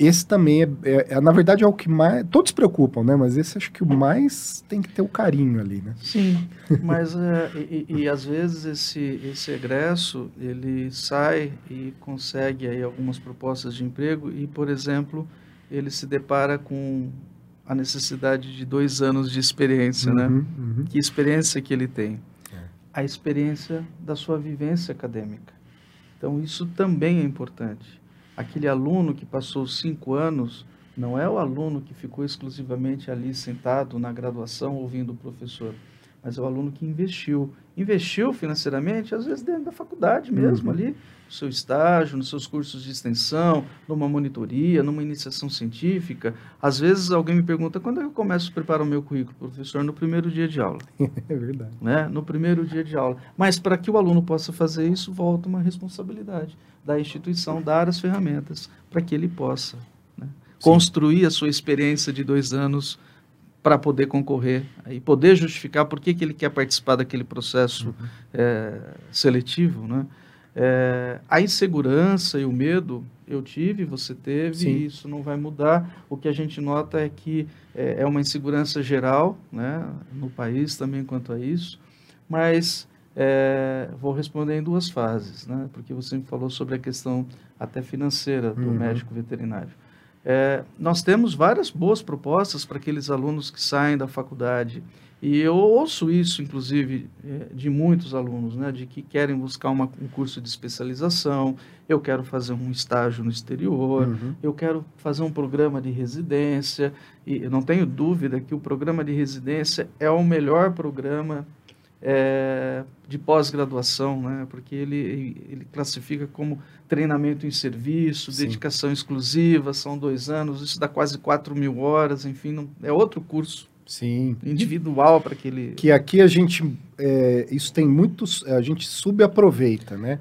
esse também é, é, é, na verdade, é o que mais. Todos se preocupam, né? Mas esse acho que o mais tem que ter o carinho ali, né? Sim, mas é, e, e, às vezes esse, esse egresso ele sai e consegue aí algumas propostas de emprego e, por exemplo, ele se depara com a necessidade de dois anos de experiência, né? Uhum, uhum. Que experiência que ele tem? É. A experiência da sua vivência acadêmica. Então, isso também é importante. Aquele aluno que passou cinco anos não é o aluno que ficou exclusivamente ali sentado na graduação ouvindo o professor, mas é o aluno que investiu. Investiu financeiramente, às vezes dentro da faculdade mesmo, Uhum. ali, no seu estágio, nos seus cursos de extensão, numa monitoria, numa iniciação científica. Às vezes alguém me pergunta, quando é que eu começo a preparar o meu currículo, professor? No primeiro dia de aula É verdade. né, no primeiro dia de aula. Mas para que o aluno possa fazer isso, volta uma responsabilidade da instituição dar as ferramentas para que ele possa né, construir a sua experiência de dois anos para poder concorrer e poder justificar por que, que ele quer participar daquele processo é, seletivo. Né? É, a insegurança e o medo eu tive, você teve, Sim. e isso não vai mudar. O que a gente nota é que é, é uma insegurança geral né, no país também quanto a isso, mas é, vou responder em duas fases, né, porque você me falou sobre a questão até financeira do Uhum. médico veterinário. É, nós temos várias boas propostas para aqueles alunos que saem da faculdade. E eu ouço isso, inclusive, eh, de muitos alunos, né, de que querem buscar uma, um curso de especialização, eu quero fazer um estágio no exterior, Uhum. eu quero fazer um programa de residência, e eu não tenho dúvida que o programa de residência é o melhor programa eh, de pós-graduação, né, porque ele, ele classifica como treinamento em serviço, Sim. dedicação exclusiva, são dois anos, isso dá quase 4 mil horas, enfim, não- é outro curso Sim. individual para aquele. Que aqui a gente, é, isso tem muitos, a gente subaproveita, né?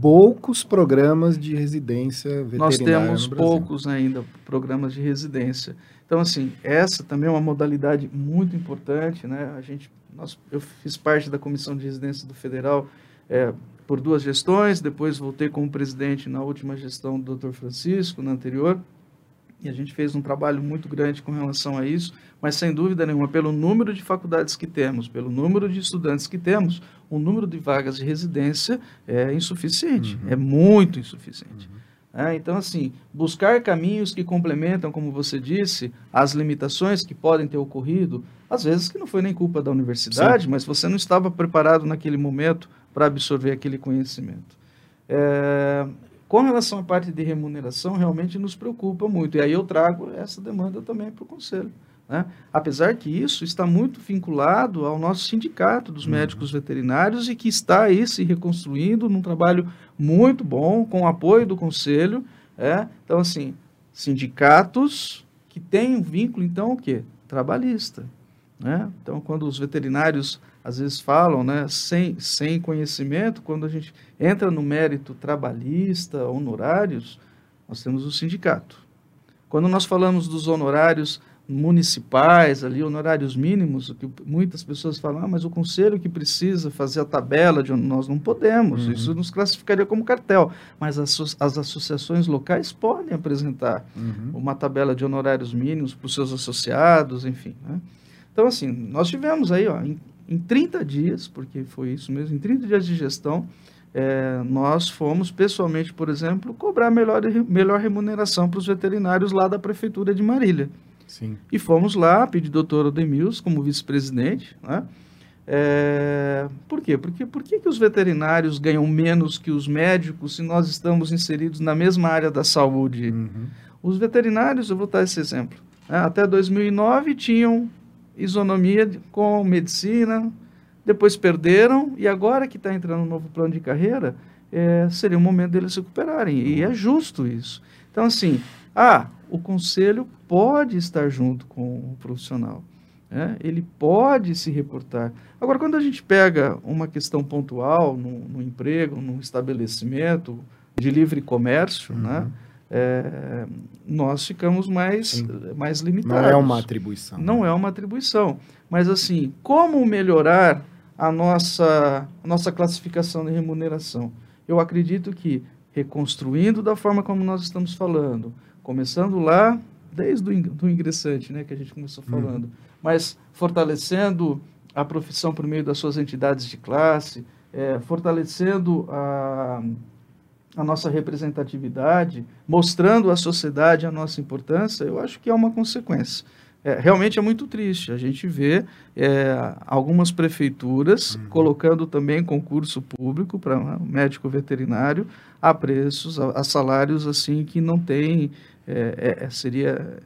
Poucos programas de residência veterinária Nós temos poucos ainda programas de residência. Então, assim, essa também é uma modalidade muito importante, né? A gente, nós, eu fiz parte da comissão de residência do Federal é, por duas gestões, depois voltei como presidente na última gestão do Dr. Francisco, na anterior, e a gente fez um trabalho muito grande com relação a isso, mas sem dúvida nenhuma, pelo número de faculdades que temos, pelo número de estudantes que temos, o número de vagas de residência é insuficiente, Uhum. é muito insuficiente. É, então, assim, buscar caminhos que complementam, como você disse, as limitações que podem ter ocorrido, às vezes que não foi nem culpa da universidade, mas você não estava preparado naquele momento para absorver aquele conhecimento. É, com relação à parte de remuneração, realmente nos preocupa muito. E aí eu trago essa demanda também para o Conselho. Né? Apesar que isso está muito vinculado ao nosso sindicato dos médicos veterinários e que está aí se reconstruindo num trabalho muito bom, com o apoio do Conselho. É? Então, assim, sindicatos que têm um vínculo, então, o quê? Trabalhista. Né? Então, quando os veterinários às vezes falam, né, sem, sem conhecimento, quando a gente entra no mérito trabalhista, honorários, nós temos o sindicato. Quando nós falamos dos honorários municipais, ali, honorários mínimos, que muitas pessoas falam, ah, mas o conselho que precisa fazer a tabela de nós não podemos, Uhum. isso nos classificaria como cartel, mas as, as associações locais podem apresentar Uhum. uma tabela de honorários mínimos para os seus associados, enfim. né? Então, assim, nós tivemos aí, ó, em, em 30 dias, porque foi isso mesmo, em 30 dias de gestão, eh, nós fomos pessoalmente, por exemplo, cobrar melhor, melhor remuneração para os veterinários lá da Prefeitura de Marília. Sim. E fomos lá pedir doutor Odemils como vice-presidente, né? É, por quê? Porque por que, que os veterinários ganham menos que os médicos se nós estamos inseridos na mesma área da saúde? Uhum. Os veterinários, eu vou dar esse exemplo, né, até 2009 tinham isonomia com medicina, depois perderam, e agora que está entrando um novo plano de carreira, é, seria o momento deles se recuperarem, e é justo isso. Então, assim, ah, o conselho pode estar junto com o profissional, né, ele pode se reportar. Agora, quando a gente pega uma questão pontual no, no emprego, num estabelecimento de livre comércio, né, Uhum. é, nós ficamos mais, Sim. mais Não limitados. é uma atribuição. Não é uma atribuição. Mas, assim, como melhorar a nossa, a nossa classificação de remuneração? Eu acredito que reconstruindo da forma como nós estamos falando, começando lá, desde o ingressante, né, que a gente começou Uhum. falando, mas fortalecendo a profissão por meio das suas entidades de classe, eh, fortalecendo a a nossa representatividade, mostrando à sociedade a nossa importância, eu acho que é uma consequência. É, realmente é muito triste. A gente vê é, algumas prefeituras uhum. colocando também concurso público para médico veterinário a preços, a, a, salários assim que não tem, é, é, é seria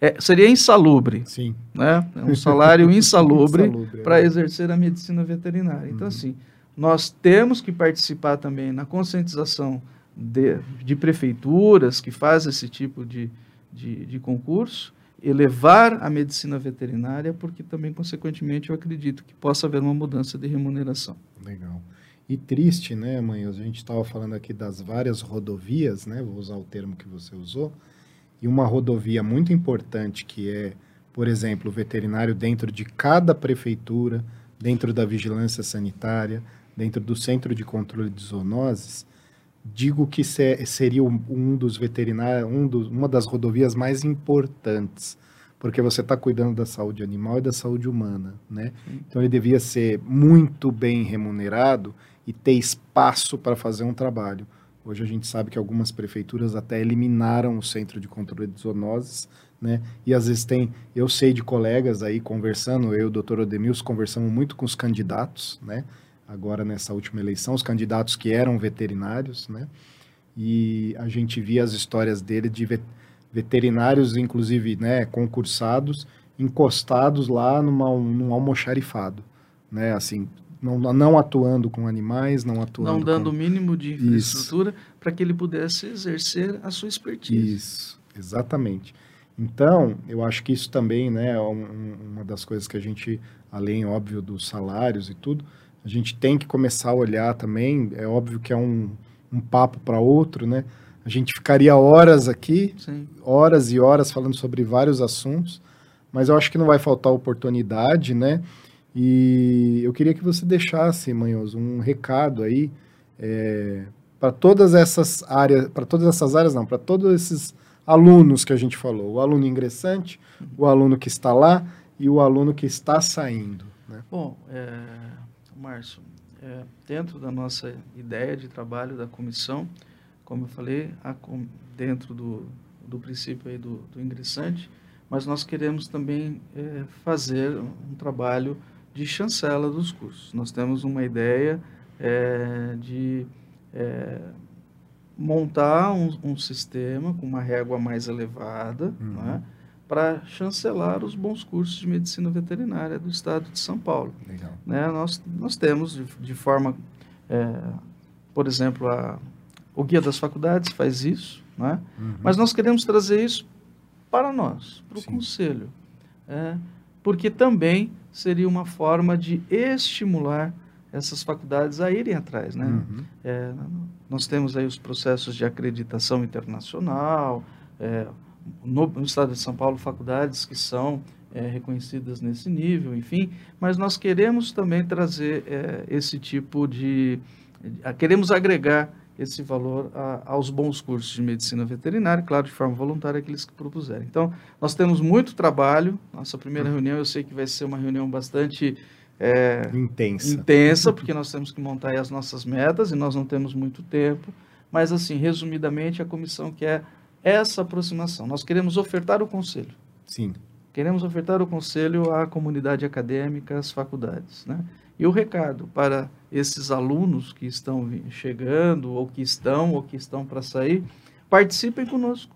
é, seria insalubre. Sim. Né? É um salário insalubre, insalubre para exercer a medicina veterinária. Então, uhum. assim, nós temos que participar também na conscientização de, de prefeituras que fazem esse tipo de, de, de concurso elevar a medicina veterinária, porque também, consequentemente, eu acredito que possa haver uma mudança de remuneração. Legal. E triste, né, mãe? A gente estava falando aqui das várias rodovias, né? Vou usar o termo que você usou. E uma rodovia muito importante que é, por exemplo, o veterinário dentro de cada prefeitura, dentro da vigilância sanitária, dentro do centro de controle de zoonoses, digo que seria um dos veterinários, um dos, uma das rodovias mais importantes, porque você está cuidando da saúde animal e da saúde humana, né? Então ele devia ser muito bem remunerado e ter espaço para fazer um trabalho. Hoje a gente sabe que algumas prefeituras até eliminaram o centro de controle de zoonoses, né? E às vezes tem, eu sei de colegas aí conversando, eu e o doutor Odemilson conversamos muito com os candidatos, né? agora nessa última eleição, os candidatos que eram veterinários, né? E a gente via as histórias dele de veterinários, inclusive, né, concursados, encostados lá numa, num almoxarifado, né? Assim, não, não atuando com animais, não atuando Não dando com... o mínimo de infraestrutura para que ele pudesse exercer a sua expertise. Isso, exatamente. Então, eu acho que isso também, né, é um, uma das coisas que a gente, além, óbvio, dos salários e tudo, a gente tem que começar a olhar também. É óbvio que é um, um papo para outro, né? A gente ficaria horas aqui, Sim. horas e horas falando sobre vários assuntos, mas eu acho que não vai faltar oportunidade, né? E eu queria que você deixasse, Manhoso, um recado aí é, para todas essas áreas, para todas essas áreas não, para todos esses alunos que a gente falou, o aluno ingressante, o aluno que está lá e o aluno que está saindo. Né? Bom, é, Márcio, é, dentro da nossa ideia de trabalho da comissão, como eu falei, dentro do, do princípio aí do, do ingressante, mas nós queremos também é, fazer um trabalho de chancela dos cursos. Nós temos uma ideia é, de é, montar um, um, sistema com uma régua mais elevada, uhum. né, para chancelar os bons cursos de medicina veterinária do estado de São Paulo. Legal. Né, nós, nós temos, de, de forma, é, por exemplo, a, o Guia das Faculdades faz isso, né? Uhum. mas nós queremos trazer isso para nós, para o Conselho, é, porque também seria uma forma de estimular essas faculdades a irem atrás. Né? Uhum. É, nós temos aí os processos de acreditação internacional, é, no, no, estado de São Paulo faculdades que são é, reconhecidas nesse nível, enfim, mas nós queremos também trazer é, esse tipo de. queremos agregar esse valor a, aos bons cursos de medicina veterinária, claro, de forma voluntária, aqueles que propuserem. Então, nós temos muito trabalho. Nossa primeira reunião, eu sei que vai ser uma reunião bastante. É, intensa. Intensa, porque nós temos que montar as nossas metas e nós não temos muito tempo. Mas, assim, resumidamente, a comissão quer essa aproximação. Nós queremos ofertar o conselho. Sim. Queremos ofertar o conselho à comunidade acadêmica, às faculdades. Né? E o recado para esses alunos que estão chegando, ou que estão, ou que estão para sair, participem conosco.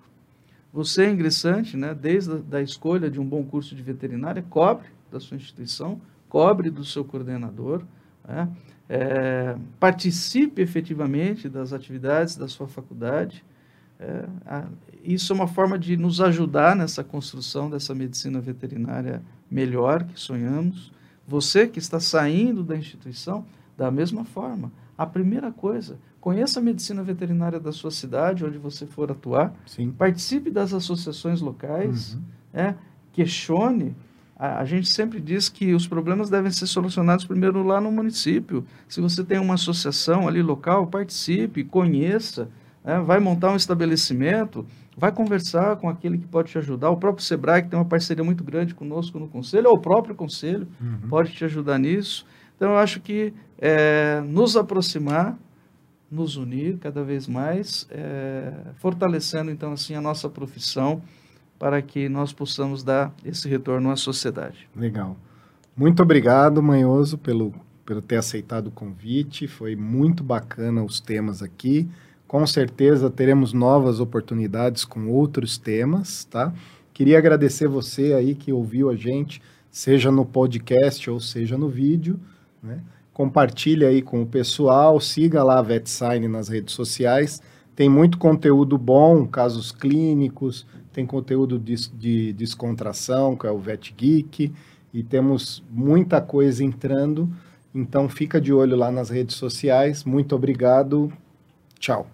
Você, ingressante, né, desde a da escolha de um bom curso de veterinária, cobre da sua instituição, cobre do seu coordenador, né? é, participe efetivamente das atividades da sua faculdade, é, a, isso é uma forma de nos ajudar nessa construção dessa medicina veterinária melhor que sonhamos. Você que está saindo da instituição, da mesma forma. A primeira coisa, conheça a medicina veterinária da sua cidade, onde você for atuar. Sim. Participe das associações locais. Uhum. É, questione. A, a, gente sempre diz que os problemas devem ser solucionados primeiro lá no município. Se você tem uma associação ali local, participe, conheça é, vai montar um estabelecimento, vai conversar com aquele que pode te ajudar. O próprio Sebrae, que tem uma parceria muito grande conosco no Conselho, ou o próprio Conselho uhum. pode te ajudar nisso. Então, eu acho que é, nos aproximar, nos unir cada vez mais, é, fortalecendo então assim a nossa profissão para que nós possamos dar esse retorno à sociedade. Legal. Muito obrigado, Manhoso, pelo, pelo ter aceitado o convite. Foi muito bacana os temas aqui. Com certeza teremos novas oportunidades com outros temas, tá? Queria agradecer você aí que ouviu a gente, seja no podcast ou seja no vídeo, né? Compartilhe aí com o pessoal, siga lá a VetSign nas redes sociais. Tem muito conteúdo bom, casos clínicos, tem conteúdo de, de descontração, que é o Vet Geek, e temos muita coisa entrando. Então fica de olho lá nas redes sociais. Muito obrigado. Tchau.